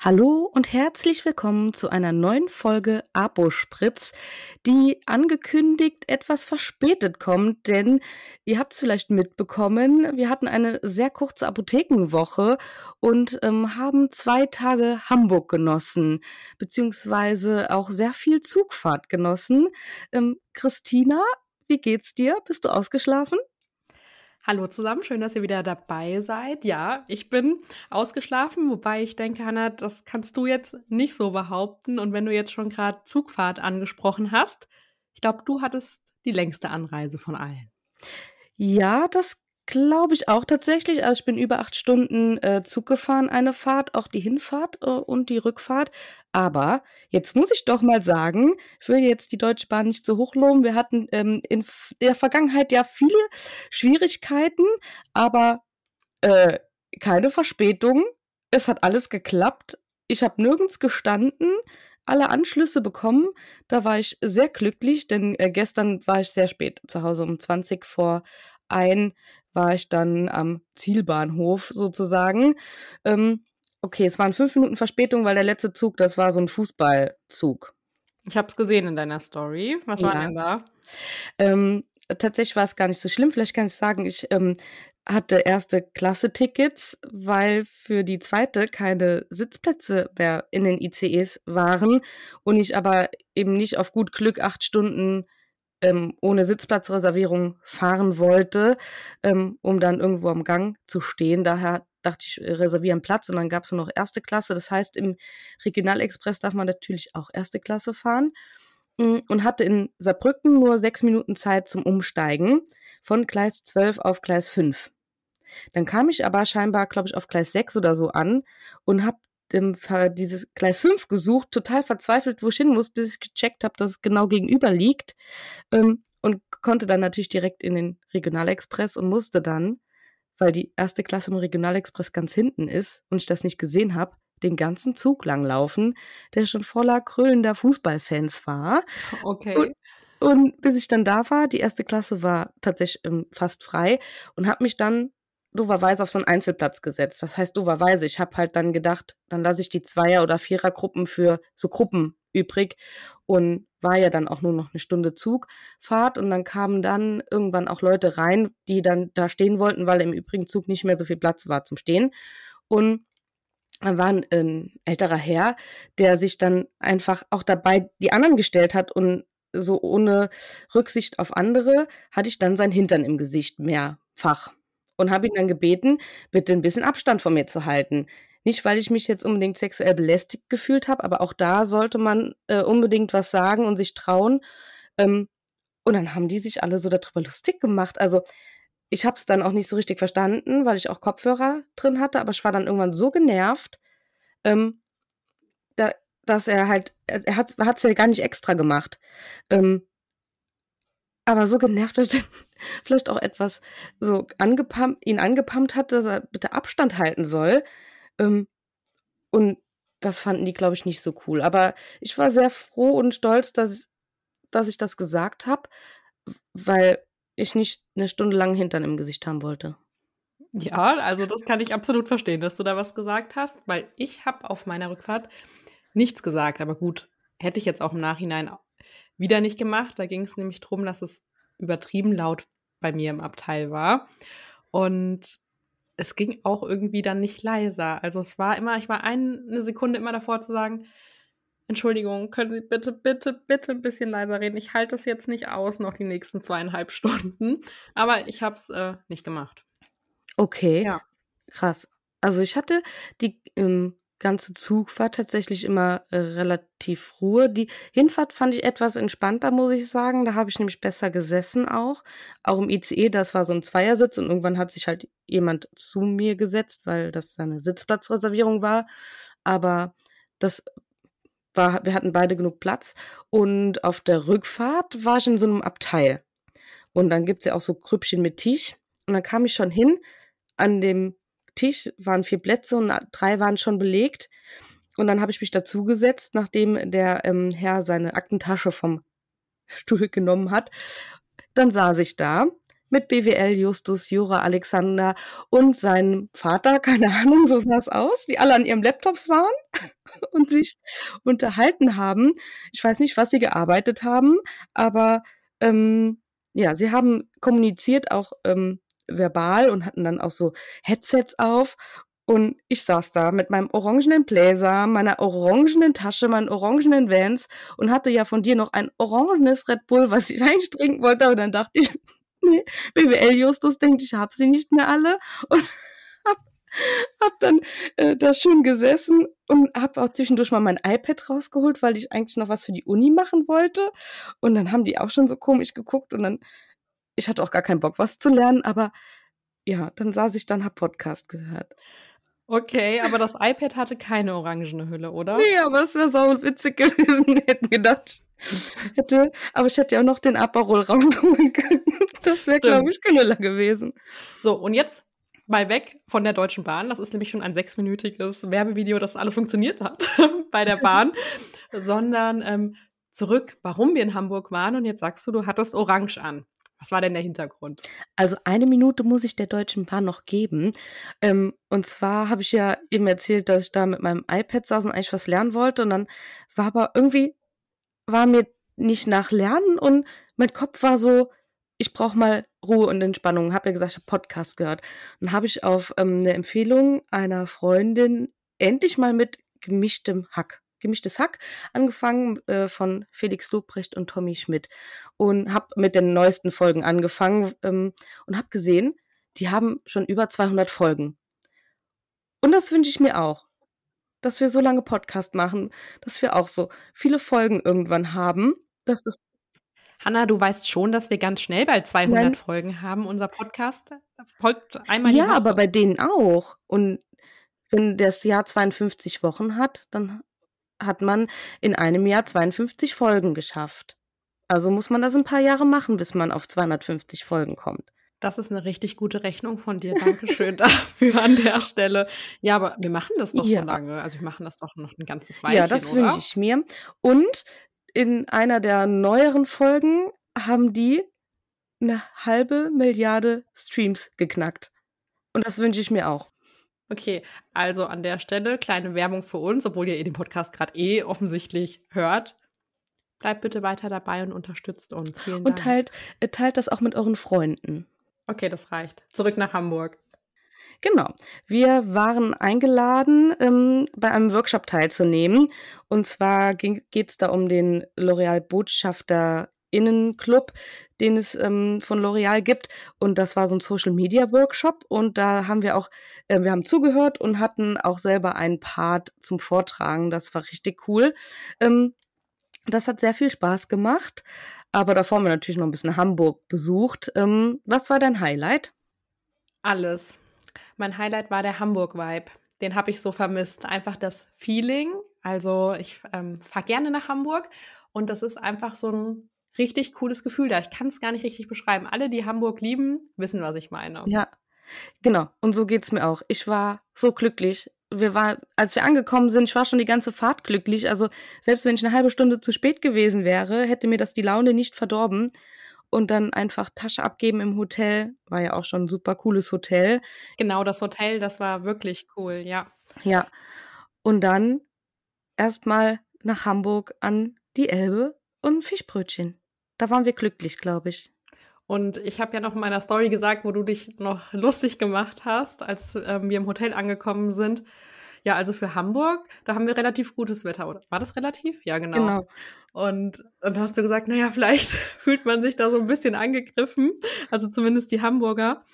Hallo und herzlich willkommen zu einer neuen Folge Abo-Spritz, die angekündigt etwas verspätet kommt, denn ihr habt es vielleicht mitbekommen, wir hatten eine sehr kurze Apothekenwoche und ähm, haben zwei Tage Hamburg genossen, beziehungsweise auch sehr viel Zugfahrt genossen. Ähm, Christina, wie geht's dir? Bist du ausgeschlafen? Hallo zusammen, schön, dass ihr wieder dabei seid. Ja, ich bin ausgeschlafen, wobei ich denke, Hanna, das kannst du jetzt nicht so behaupten. Und wenn du jetzt schon gerade Zugfahrt angesprochen hast, ich glaube, du hattest die längste Anreise von allen. Ja, das Glaube ich auch tatsächlich. Also ich bin über acht Stunden äh, Zug gefahren, eine Fahrt, auch die Hinfahrt äh, und die Rückfahrt. Aber jetzt muss ich doch mal sagen, ich will jetzt die Deutsche Bahn nicht so hochloben. Wir hatten ähm, in der Vergangenheit ja viele Schwierigkeiten, aber äh, keine Verspätung. Es hat alles geklappt. Ich habe nirgends gestanden alle Anschlüsse bekommen. Da war ich sehr glücklich, denn äh, gestern war ich sehr spät zu Hause um 20 vor ein war ich dann am Zielbahnhof sozusagen. Ähm, okay, es waren fünf Minuten Verspätung, weil der letzte Zug, das war so ein Fußballzug. Ich habe es gesehen in deiner Story. Was war denn da? Ähm, tatsächlich war es gar nicht so schlimm. Vielleicht kann ich sagen, ich ähm, hatte erste Klasse Tickets, weil für die zweite keine Sitzplätze mehr in den ICEs waren und ich aber eben nicht auf gut Glück acht Stunden ähm, ohne Sitzplatzreservierung fahren wollte, ähm, um dann irgendwo am Gang zu stehen. Daher dachte ich, reservieren Platz und dann gab es nur noch erste Klasse. Das heißt, im Regionalexpress darf man natürlich auch erste Klasse fahren mm, und hatte in Saarbrücken nur sechs Minuten Zeit zum Umsteigen von Gleis 12 auf Gleis 5. Dann kam ich aber scheinbar, glaube ich, auf Gleis 6 oder so an und habe ähm, dieses Gleis 5 gesucht, total verzweifelt, wo ich hin muss, bis ich gecheckt habe, dass es genau gegenüber liegt. Ähm, und konnte dann natürlich direkt in den Regionalexpress und musste dann, weil die erste Klasse im Regionalexpress ganz hinten ist und ich das nicht gesehen habe, den ganzen Zug langlaufen, der schon voller krönender Fußballfans war. Okay. Und, und bis ich dann da war, die erste Klasse war tatsächlich ähm, fast frei und habe mich dann doverweise auf so einen Einzelplatz gesetzt. Was heißt doverweise? Ich habe halt dann gedacht, dann lasse ich die Zweier- oder Vierergruppen für so Gruppen übrig und war ja dann auch nur noch eine Stunde Zugfahrt und dann kamen dann irgendwann auch Leute rein, die dann da stehen wollten, weil im übrigen Zug nicht mehr so viel Platz war zum Stehen und da war ein älterer Herr, der sich dann einfach auch dabei die anderen gestellt hat und so ohne Rücksicht auf andere hatte ich dann sein Hintern im Gesicht mehrfach und habe ihn dann gebeten, bitte ein bisschen Abstand von mir zu halten. Nicht, weil ich mich jetzt unbedingt sexuell belästigt gefühlt habe, aber auch da sollte man äh, unbedingt was sagen und sich trauen. Ähm, und dann haben die sich alle so darüber lustig gemacht. Also ich habe es dann auch nicht so richtig verstanden, weil ich auch Kopfhörer drin hatte, aber ich war dann irgendwann so genervt, ähm, da, dass er halt, er hat es ja gar nicht extra gemacht. Ähm, aber so genervt, dass er vielleicht auch etwas so angepumpt, ihn angepumpt hat, dass er bitte Abstand halten soll. Ähm, und das fanden die, glaube ich, nicht so cool. Aber ich war sehr froh und stolz, dass, dass ich das gesagt habe, weil ich nicht eine Stunde lang Hintern im Gesicht haben wollte. Ja, also das kann ich absolut verstehen, dass du da was gesagt hast, weil ich habe auf meiner Rückfahrt nichts gesagt. Aber gut, hätte ich jetzt auch im Nachhinein wieder nicht gemacht. Da ging es nämlich darum, dass es übertrieben laut bei mir im Abteil war. Und es ging auch irgendwie dann nicht leiser. Also es war immer, ich war eine Sekunde immer davor zu sagen, Entschuldigung, können Sie bitte, bitte, bitte ein bisschen leiser reden. Ich halte das jetzt nicht aus, noch die nächsten zweieinhalb Stunden. Aber ich habe es äh, nicht gemacht. Okay. Ja. Krass. Also ich hatte die ähm, ganze Zugfahrt tatsächlich immer äh, relativ Ruhe. Die Hinfahrt fand ich etwas entspannter, muss ich sagen. Da habe ich nämlich besser gesessen auch. Auch im ICE, das war so ein Zweiersitz und irgendwann hat sich halt jemand zu mir gesetzt, weil das seine Sitzplatzreservierung war. Aber das war, wir hatten beide genug Platz. Und auf der Rückfahrt war ich in so einem Abteil. Und dann gibt's ja auch so Krüppchen mit Tisch. Und dann kam ich schon hin an dem Tisch waren vier Plätze und drei waren schon belegt. Und dann habe ich mich dazugesetzt, nachdem der ähm, Herr seine Aktentasche vom Stuhl genommen hat. Dann saß ich da. mit BWL Justus, Jura Alexander und seinem Vater, keine Ahnung, so sah es aus, die alle an ihrem Laptops waren und sich unterhalten haben. Ich weiß nicht, was sie gearbeitet haben, aber ähm, ja, sie haben kommuniziert auch ähm, verbal und hatten dann auch so Headsets auf und ich saß da mit meinem orangenen Bläser, meiner orangenen Tasche, meinen orangenen Vans und hatte ja von dir noch ein orangenes Red Bull, was ich eigentlich trinken wollte. Aber dann dachte ich, nee, BWL Justus denkt, ich habe sie nicht mehr alle. Und hab, hab dann äh, da schön gesessen und habe auch zwischendurch mal mein iPad rausgeholt, weil ich eigentlich noch was für die Uni machen wollte. Und dann haben die auch schon so komisch geguckt und dann, ich hatte auch gar keinen Bock, was zu lernen, aber ja, dann saß ich dann, hab Podcast gehört. Okay, aber das iPad hatte keine orangene Hülle, oder? Nee, aber es wäre sau witzig gewesen, hätten gedacht. Hätte, aber ich hätte ja auch noch den Aperol rausholen können. Das wäre, glaube ich, Knüller gewesen. So, und jetzt mal weg von der Deutschen Bahn. Das ist nämlich schon ein sechsminütiges Werbevideo, das alles funktioniert hat bei der Bahn. Sondern ähm, zurück, warum wir in Hamburg waren. Und jetzt sagst du, du hattest Orange an. Was war denn der Hintergrund? Also eine Minute muss ich der Deutschen Bahn noch geben. Ähm, und zwar habe ich ja eben erzählt, dass ich da mit meinem iPad saß und eigentlich was lernen wollte. Und dann war aber irgendwie, war mir nicht nach Lernen und mein Kopf war so, ich brauche mal Ruhe und Entspannung. Habe ja gesagt, ich habe Podcast gehört. Und habe ich auf ähm, eine Empfehlung einer Freundin endlich mal mit gemischtem Hack gemischtes Hack angefangen äh, von Felix Lobrecht und Tommy Schmidt und habe mit den neuesten Folgen angefangen ähm, und habe gesehen, die haben schon über 200 Folgen. Und das wünsche ich mir auch, dass wir so lange Podcast machen, dass wir auch so viele Folgen irgendwann haben, dass das Hanna, du weißt schon, dass wir ganz schnell bald 200 Nein. Folgen haben. Unser Podcast folgt einmal Ja, aber bei denen auch. Und wenn das Jahr 52 Wochen hat, dann hat man in einem Jahr 52 Folgen geschafft. Also muss man das ein paar Jahre machen, bis man auf 250 Folgen kommt. Das ist eine richtig gute Rechnung von dir. Dankeschön dafür an der Stelle. Ja, aber wir machen das doch ja. so lange. Also wir machen das doch noch ein ganzes Weilchen, Ja, das wünsche ich mir. Und in einer der neueren Folgen haben die eine halbe Milliarde Streams geknackt. Und das wünsche ich mir auch. Okay, also an der Stelle kleine Werbung für uns, obwohl ihr den Podcast gerade eh offensichtlich hört. Bleibt bitte weiter dabei und unterstützt uns. Vielen Dank. Und teilt, äh, teilt das auch mit euren Freunden. Okay, das reicht. Zurück nach Hamburg. Genau. Wir waren eingeladen, ähm, bei einem Workshop teilzunehmen. Und zwar geht es da um den L'Oreal Botschafter Innenclub, den es ähm, von L'Oreal gibt. Und das war so ein Social Media Workshop. Und da haben wir auch, äh, wir haben zugehört und hatten auch selber einen Part zum Vortragen. Das war richtig cool. Ähm, das hat sehr viel Spaß gemacht. Aber davor haben wir natürlich noch ein bisschen Hamburg besucht. Ähm, was war dein Highlight? Alles. Mein Highlight war der Hamburg-Vibe. Den habe ich so vermisst. Einfach das Feeling. Also ich ähm, fahre gerne nach Hamburg und das ist einfach so ein richtig cooles Gefühl da. Ich kann es gar nicht richtig beschreiben. Alle, die Hamburg lieben, wissen, was ich meine. Ja, genau. Und so geht es mir auch. Ich war so glücklich. Wir war, als wir angekommen sind, ich war schon die ganze Fahrt glücklich. Also selbst wenn ich eine halbe Stunde zu spät gewesen wäre, hätte mir das die Laune nicht verdorben. Und dann einfach Tasche abgeben im Hotel. War ja auch schon ein super cooles Hotel. Genau, das Hotel, das war wirklich cool, ja. Ja. Und dann erstmal nach Hamburg an die Elbe und Fischbrötchen. Da waren wir glücklich, glaube ich. Und ich habe ja noch in meiner Story gesagt, wo du dich noch lustig gemacht hast, als ähm, wir im Hotel angekommen sind. Ja, also für Hamburg, da haben wir relativ gutes Wetter, oder? War das relativ? Ja, genau. genau. Und dann hast du gesagt, naja, vielleicht fühlt man sich da so ein bisschen angegriffen, also zumindest die Hamburger.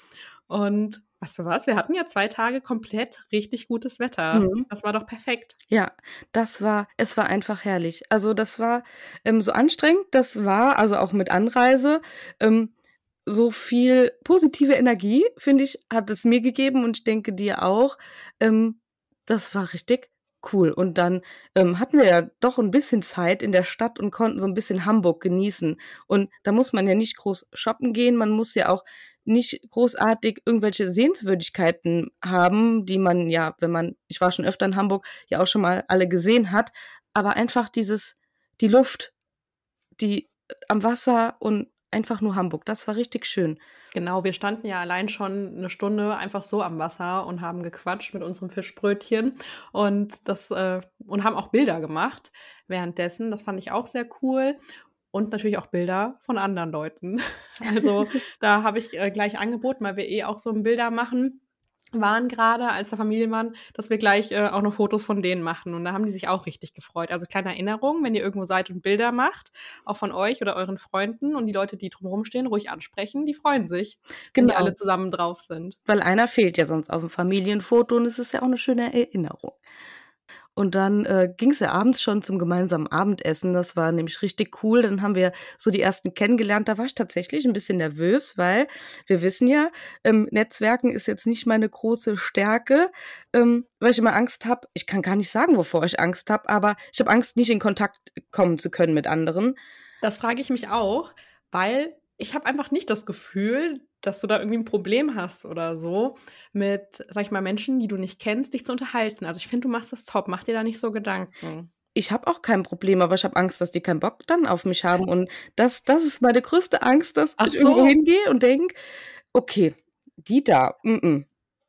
Und Weißt du was? Wir hatten ja zwei Tage komplett richtig gutes Wetter. Mhm. Das war doch perfekt. Ja, das war, es war einfach herrlich. Also das war ähm, so anstrengend, das war, also auch mit Anreise, ähm, so viel positive Energie, finde ich, hat es mir gegeben und ich denke dir auch. Ähm, das war richtig cool. Und dann ähm, hatten wir ja doch ein bisschen Zeit in der Stadt und konnten so ein bisschen Hamburg genießen. Und da muss man ja nicht groß shoppen gehen, man muss ja auch nicht großartig irgendwelche Sehenswürdigkeiten haben, die man ja, wenn man, ich war schon öfter in Hamburg, ja auch schon mal alle gesehen hat, aber einfach dieses, die Luft, die am Wasser und einfach nur Hamburg. Das war richtig schön. Genau, wir standen ja allein schon eine Stunde einfach so am Wasser und haben gequatscht mit unserem Fischbrötchen und das äh, und haben auch Bilder gemacht währenddessen. Das fand ich auch sehr cool und natürlich auch Bilder von anderen Leuten. Also da habe ich äh, gleich angeboten, weil wir eh auch so ein Bilder machen waren gerade als der Familienmann, dass wir gleich äh, auch noch Fotos von denen machen. Und da haben die sich auch richtig gefreut. Also kleine Erinnerung, wenn ihr irgendwo seid und Bilder macht, auch von euch oder euren Freunden und die Leute, die drumherum stehen, ruhig ansprechen, die freuen sich, wenn die genau. alle zusammen drauf sind. Weil einer fehlt ja sonst auf dem Familienfoto und es ist ja auch eine schöne Erinnerung. Und dann äh, ging es ja abends schon zum gemeinsamen Abendessen. Das war nämlich richtig cool. Dann haben wir so die ersten kennengelernt. Da war ich tatsächlich ein bisschen nervös, weil wir wissen ja, ähm, Netzwerken ist jetzt nicht meine große Stärke, ähm, weil ich immer Angst habe. Ich kann gar nicht sagen, wovor ich Angst habe, aber ich habe Angst, nicht in Kontakt kommen zu können mit anderen. Das frage ich mich auch, weil ich habe einfach nicht das Gefühl, dass du da irgendwie ein Problem hast oder so, mit, sag ich mal, Menschen, die du nicht kennst, dich zu unterhalten. Also ich finde, du machst das top. Mach dir da nicht so Gedanken. Ich habe auch kein Problem, aber ich habe Angst, dass die keinen Bock dann auf mich haben. Und das, das ist meine größte Angst, dass Ach ich so. irgendwo hingehe und denke, okay, die da, mm -mm.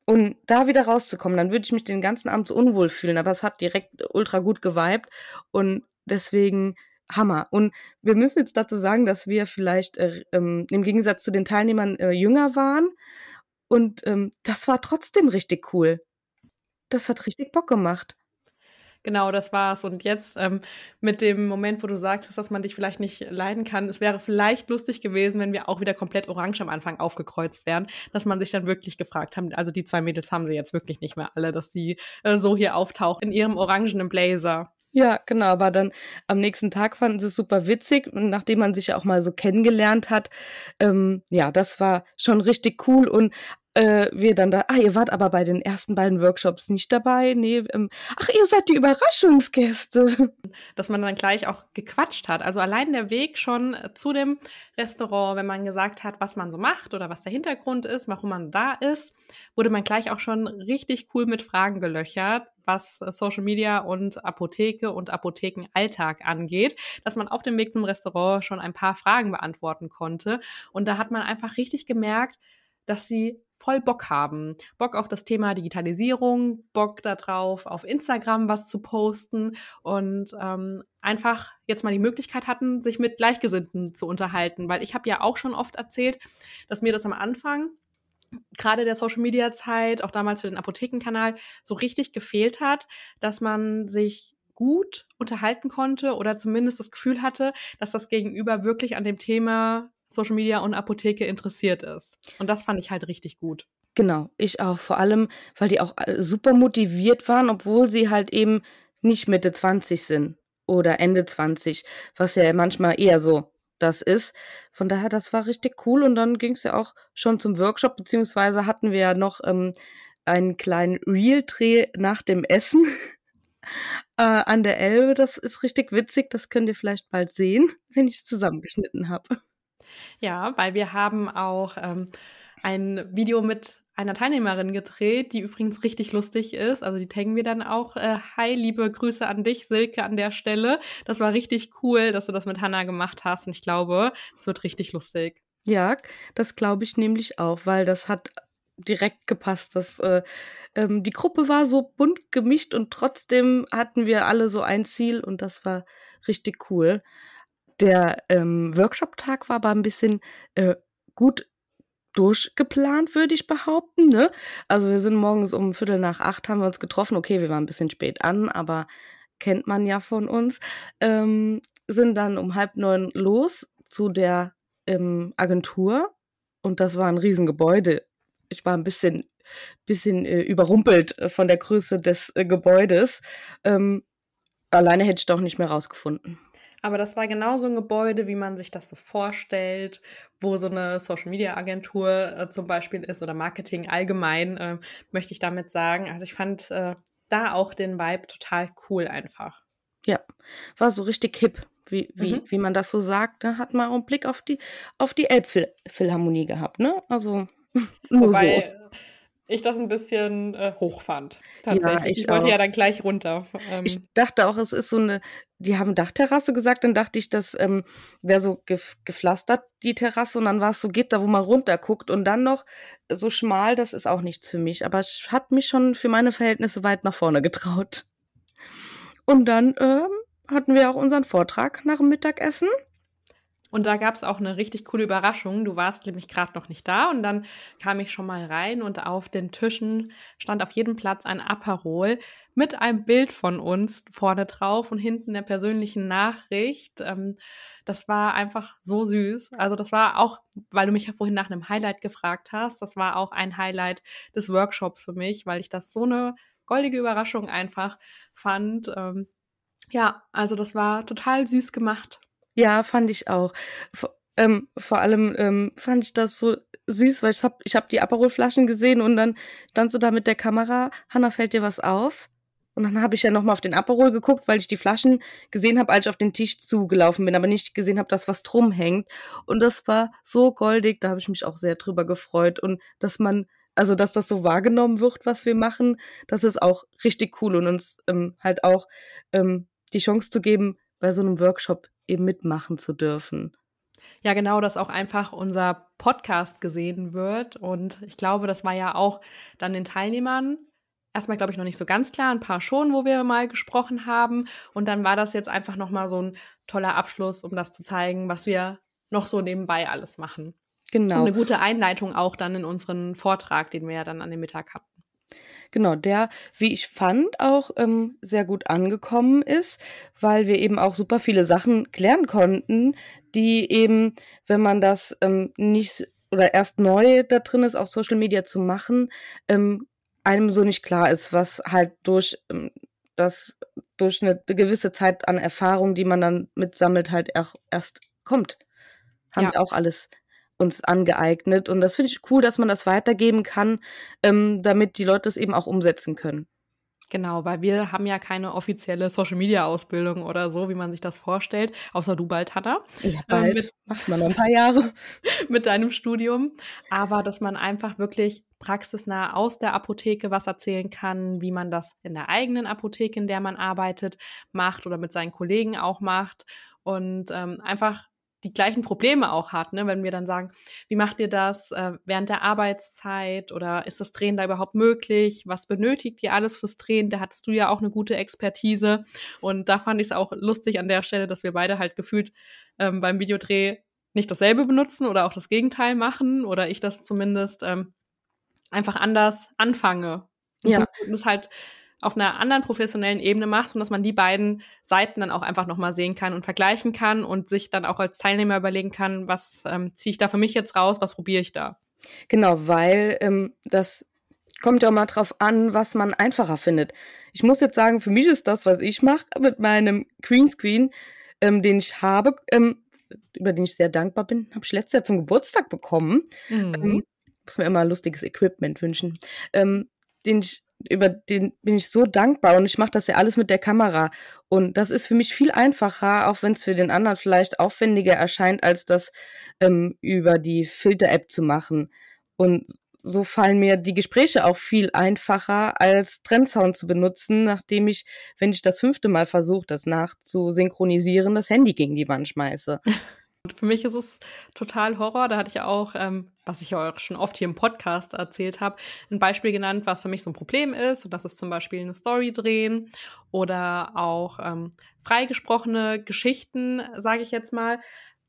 Und da wieder rauszukommen, dann würde ich mich den ganzen Abend so unwohl fühlen. Aber es hat direkt ultra gut geweibt. Und deswegen Hammer. Und wir müssen jetzt dazu sagen, dass wir vielleicht äh, ähm, im Gegensatz zu den Teilnehmern äh, jünger waren. Und ähm, das war trotzdem richtig cool. Das hat richtig Bock gemacht. Genau, das war's. Und jetzt ähm, mit dem Moment, wo du sagtest, dass man dich vielleicht nicht leiden kann, es wäre vielleicht lustig gewesen, wenn wir auch wieder komplett orange am Anfang aufgekreuzt wären, dass man sich dann wirklich gefragt haben, also die zwei Mädels haben sie jetzt wirklich nicht mehr alle, dass sie äh, so hier auftauchen in ihrem orangenen Blazer. Ja, genau, aber dann am nächsten Tag fanden sie es super witzig, nachdem man sich ja auch mal so kennengelernt hat. Ähm, ja, das war schon richtig cool und äh, wir dann da, ah, ihr wart aber bei den ersten beiden Workshops nicht dabei. Nee, ähm, ach, ihr seid die Überraschungsgäste. Dass man dann gleich auch gequatscht hat. Also allein der Weg schon zu dem Restaurant, wenn man gesagt hat, was man so macht oder was der Hintergrund ist, warum man da ist, wurde man gleich auch schon richtig cool mit Fragen gelöchert, was Social Media und Apotheke und Apothekenalltag angeht, dass man auf dem Weg zum Restaurant schon ein paar Fragen beantworten konnte. Und da hat man einfach richtig gemerkt, dass sie voll Bock haben. Bock auf das Thema Digitalisierung, Bock darauf, auf Instagram was zu posten und ähm, einfach jetzt mal die Möglichkeit hatten, sich mit Gleichgesinnten zu unterhalten. Weil ich habe ja auch schon oft erzählt, dass mir das am Anfang gerade der Social Media Zeit, auch damals für den Apothekenkanal, so richtig gefehlt hat, dass man sich gut unterhalten konnte oder zumindest das Gefühl hatte, dass das Gegenüber wirklich an dem Thema Social Media und Apotheke interessiert ist. Und das fand ich halt richtig gut. Genau, ich auch. Vor allem, weil die auch super motiviert waren, obwohl sie halt eben nicht Mitte 20 sind oder Ende 20, was ja manchmal eher so das ist. Von daher, das war richtig cool. Und dann ging es ja auch schon zum Workshop, beziehungsweise hatten wir ja noch ähm, einen kleinen Real-Dreh nach dem Essen äh, an der Elbe. Das ist richtig witzig. Das könnt ihr vielleicht bald sehen, wenn ich es zusammengeschnitten habe. Ja, weil wir haben auch ähm, ein Video mit einer Teilnehmerin gedreht, die übrigens richtig lustig ist. Also die taggen wir dann auch. Äh, hi, liebe Grüße an dich, Silke, an der Stelle. Das war richtig cool, dass du das mit Hannah gemacht hast. Und ich glaube, es wird richtig lustig. Ja, das glaube ich nämlich auch, weil das hat direkt gepasst. Das, äh, ähm, die Gruppe war so bunt gemischt und trotzdem hatten wir alle so ein Ziel und das war richtig cool. Der ähm, Workshop-Tag war aber ein bisschen äh, gut durchgeplant, würde ich behaupten. Ne? Also wir sind morgens um Viertel nach acht haben wir uns getroffen. Okay, wir waren ein bisschen spät an, aber kennt man ja von uns. Ähm, sind dann um halb neun los zu der ähm, Agentur und das war ein Riesengebäude. Ich war ein bisschen, bisschen äh, überrumpelt äh, von der Größe des äh, Gebäudes. Ähm, alleine hätte ich doch nicht mehr rausgefunden. Aber das war genau so ein Gebäude, wie man sich das so vorstellt, wo so eine Social Media Agentur äh, zum Beispiel ist oder Marketing allgemein, äh, möchte ich damit sagen. Also ich fand äh, da auch den Vibe total cool einfach. Ja, war so richtig hip, wie, wie, mhm. wie man das so sagt. Da hat man auch einen Blick auf die, auf die Elbphilharmonie gehabt, ne? Also nur Wobei, so ich das ein bisschen äh, hoch fand. Tatsächlich. Ja, ich, ich wollte auch. ja dann gleich runter. Ähm, Ich dachte auch, es ist so eine, die haben Dachterrasse gesagt, dann dachte ich, das ähm, wäre so gef gepflastert, die Terrasse, und dann war es so Gitter, wo man runterguckt und dann noch so schmal, das ist auch nichts für mich. Aber es hat mich schon für meine Verhältnisse weit nach vorne getraut. Und dann ähm, hatten wir auch unseren Vortrag nach dem Mittagessen. Und da gab es auch eine richtig coole Überraschung. Du warst nämlich gerade noch nicht da und dann kam ich schon mal rein und auf den Tischen stand auf jedem Platz ein Aperol mit einem Bild von uns vorne drauf und hinten der persönlichen Nachricht. Ähm, das war einfach so süß. Also das war auch, weil du mich ja vorhin nach einem Highlight gefragt hast, das war auch ein Highlight des Workshops für mich, weil ich das so eine goldige Überraschung einfach fand. Ähm, ja, also das war total süß gemacht. Ja, fand ich auch. Vor, ähm, vor allem ähm, fand ich das so süß, weil ich hab, ich hab die Aperol-Flaschen gesehen und dann standst du da mit der Kamera. Hanna, fällt dir was auf? Und dann habe ich ja nochmal auf den Aperol geguckt, weil ich die Flaschen gesehen habe, als ich auf den Tisch zugelaufen bin, aber nicht gesehen habe, dass was drum hängt. Und das war so goldig, da habe ich mich auch sehr drüber gefreut. Und dass man, also dass das so wahrgenommen wird, was wir machen, das ist auch richtig cool und uns ähm, halt auch ähm, die Chance zu geben, bei so einem Workshop eben mitmachen zu dürfen. Ja, genau, dass auch einfach unser Podcast gesehen wird. Und ich glaube, das war ja auch dann den Teilnehmern erstmal, glaube ich, noch nicht so ganz klar. Ein paar schon, wo wir mal gesprochen haben. Und dann war das jetzt einfach nochmal so ein toller Abschluss, um das zu zeigen, was wir noch so nebenbei alles machen. Genau. Und eine gute Einleitung auch dann in unseren Vortrag, den wir ja dann an dem Mittag hatten. Genau, der, wie ich fand, auch ähm, sehr gut angekommen ist, weil wir eben auch super viele Sachen klären konnten, die eben, wenn man das ähm, nicht oder erst neu da drin ist, auf Social Media zu machen, ähm, einem so nicht klar ist, was halt durch ähm, das durch eine gewisse Zeit an Erfahrung, die man dann mitsammelt, halt auch erst kommt. Haben Ja. wir auch alles uns angeeignet. Und das finde ich cool, dass man das weitergeben kann, ähm, damit die Leute es eben auch umsetzen können. Genau, weil wir haben ja keine offizielle Social-Media-Ausbildung oder so, wie man sich das vorstellt, außer du bald, Hannah. Ja, Ähm, bald. mit- Macht man noch ein paar Jahre. mit deinem Studium, aber dass man einfach wirklich praxisnah aus der Apotheke was erzählen kann, wie man das in der eigenen Apotheke, in der man arbeitet, macht oder mit seinen Kollegen auch macht und ähm, einfach die gleichen Probleme auch hat, ne? wenn wir dann sagen, wie macht ihr das äh, während der Arbeitszeit oder ist das Drehen da überhaupt möglich? Was benötigt ihr alles fürs Drehen? Da hattest du ja auch eine gute Expertise und da fand ich es auch lustig an der Stelle, dass wir beide halt gefühlt ähm, beim Videodreh nicht dasselbe benutzen oder auch das Gegenteil machen oder ich das zumindest ähm, einfach anders anfange. Und Ja. du das halt auf einer anderen professionellen Ebene machst und dass man die beiden Seiten dann auch einfach nochmal sehen kann und vergleichen kann und sich dann auch als Teilnehmer überlegen kann, was ähm, ziehe ich da für mich jetzt raus, was probiere ich da. Genau, weil ähm, das kommt ja auch mal drauf an, was man einfacher findet. Ich muss jetzt sagen, für mich ist das, was ich mache mit meinem Greenscreen, ähm, den ich habe, ähm, über den ich sehr dankbar bin, habe ich letztes Jahr zum Geburtstag bekommen. Ähm, muss mir immer lustiges Equipment wünschen. Ähm, den ich, über den bin ich so dankbar und ich mache das ja alles mit der Kamera. Und das ist für mich viel einfacher, auch wenn es für den anderen vielleicht aufwendiger erscheint, als das ähm, über die Filter-App zu machen. Und so fallen mir die Gespräche auch viel einfacher, als Trendsound zu benutzen, nachdem ich, wenn ich das fünfte Mal versuche, das nachzusynchronisieren, das Handy gegen die Wand schmeiße. Für mich ist es total Horror. Da hatte ich ja auch, ähm, was ich ja auch schon oft hier im Podcast erzählt habe, ein Beispiel genannt, was für mich so ein Problem ist. Und das ist zum Beispiel eine Story drehen oder auch ähm, freigesprochene Geschichten, sage ich jetzt mal,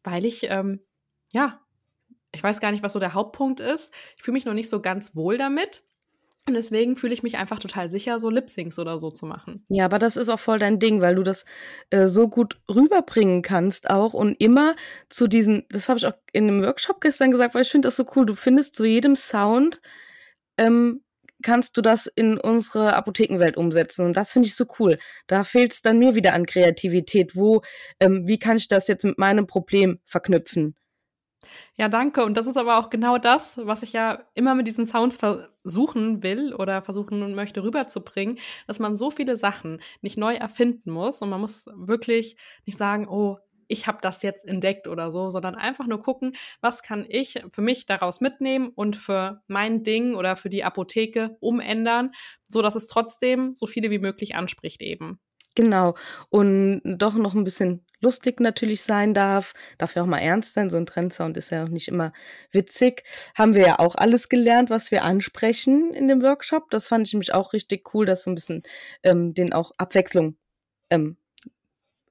weil ich, ähm, ja, ich weiß gar nicht, was so der Hauptpunkt ist. Ich fühle mich noch nicht so ganz wohl damit. Und deswegen fühle ich mich einfach total sicher, so Lip-Syncs oder so zu machen. Ja, aber das ist auch voll dein Ding, weil du das äh, so gut rüberbringen kannst auch und immer zu diesen, das habe ich auch in einem Workshop gestern gesagt, weil ich finde das so cool, du findest zu jedem Sound, ähm, kannst du das in unsere Apothekenwelt umsetzen und das finde ich so cool. Da fehlt es dann mir wieder an Kreativität, wo, ähm, wie kann ich das jetzt mit meinem Problem verknüpfen? Ja, danke. Und das ist aber auch genau das, was ich ja immer mit diesen Sounds versuchen will oder versuchen möchte rüberzubringen, dass man so viele Sachen nicht neu erfinden muss und man muss wirklich nicht sagen, oh, ich habe das jetzt entdeckt oder so, sondern einfach nur gucken, was kann ich für mich daraus mitnehmen und für mein Ding oder für die Apotheke umändern, so dass es trotzdem so viele wie möglich anspricht eben. Genau. Und doch noch ein bisschen lustig natürlich sein darf, darf ja auch mal ernst sein, so ein Trendsound ist ja noch nicht immer witzig. Haben wir ja auch alles gelernt, was wir ansprechen in dem Workshop. Das fand ich nämlich auch richtig cool, dass so ein bisschen ähm, den auch Abwechslung ähm,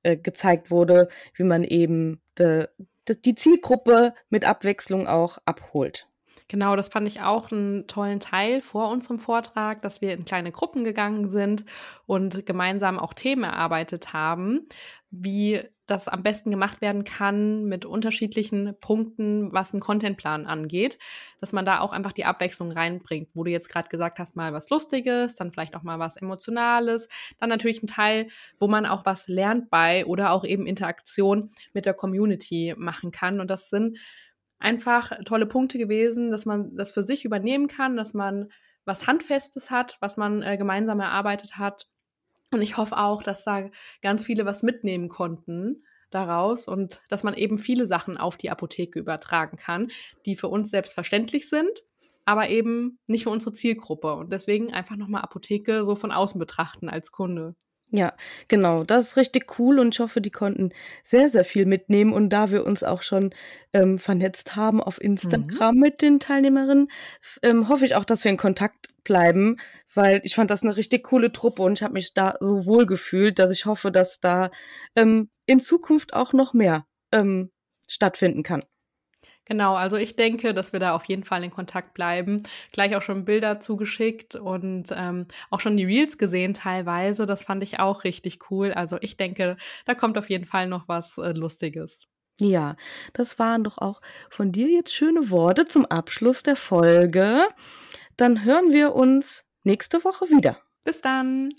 äh, gezeigt wurde, wie man eben de, de, die Zielgruppe mit Abwechslung auch abholt. Genau, das fand ich auch einen tollen Teil vor unserem Vortrag, dass wir in kleine Gruppen gegangen sind und gemeinsam auch Themen erarbeitet haben, wie das am besten gemacht werden kann mit unterschiedlichen Punkten, was einen Contentplan angeht, dass man da auch einfach die Abwechslung reinbringt, wo du jetzt gerade gesagt hast, mal was Lustiges, dann vielleicht auch mal was Emotionales, dann natürlich ein Teil, wo man auch was lernt bei oder auch eben Interaktion mit der Community machen kann. Und das sind einfach tolle Punkte gewesen, dass man das für sich übernehmen kann, dass man was Handfestes hat, was man äh, gemeinsam erarbeitet hat und ich hoffe auch, dass da ganz viele was mitnehmen konnten daraus und dass man eben viele Sachen auf die Apotheke übertragen kann, die für uns selbstverständlich sind, aber eben nicht für unsere Zielgruppe. Und deswegen einfach nochmal Apotheke so von außen betrachten als Kunde. Ja, genau. Das ist richtig cool und ich hoffe, die konnten sehr, sehr viel mitnehmen. Und da wir uns auch schon ähm, vernetzt haben auf Instagram mhm. mit den Teilnehmerinnen, ähm, hoffe ich auch, dass wir in Kontakt bleiben, weil ich fand das eine richtig coole Truppe und ich habe mich da so wohl gefühlt, dass ich hoffe, dass da ähm, in Zukunft auch noch mehr ähm, stattfinden kann. Genau, also ich denke, dass wir da auf jeden Fall in Kontakt bleiben. Gleich auch schon Bilder zugeschickt und ähm, auch schon die Reels gesehen teilweise. Das fand ich auch richtig cool. Also ich denke, da kommt auf jeden Fall noch was äh, Lustiges. Ja, das waren doch auch von dir jetzt schöne Worte zum Abschluss der Folge. Dann hören wir uns nächste Woche wieder. Bis dann.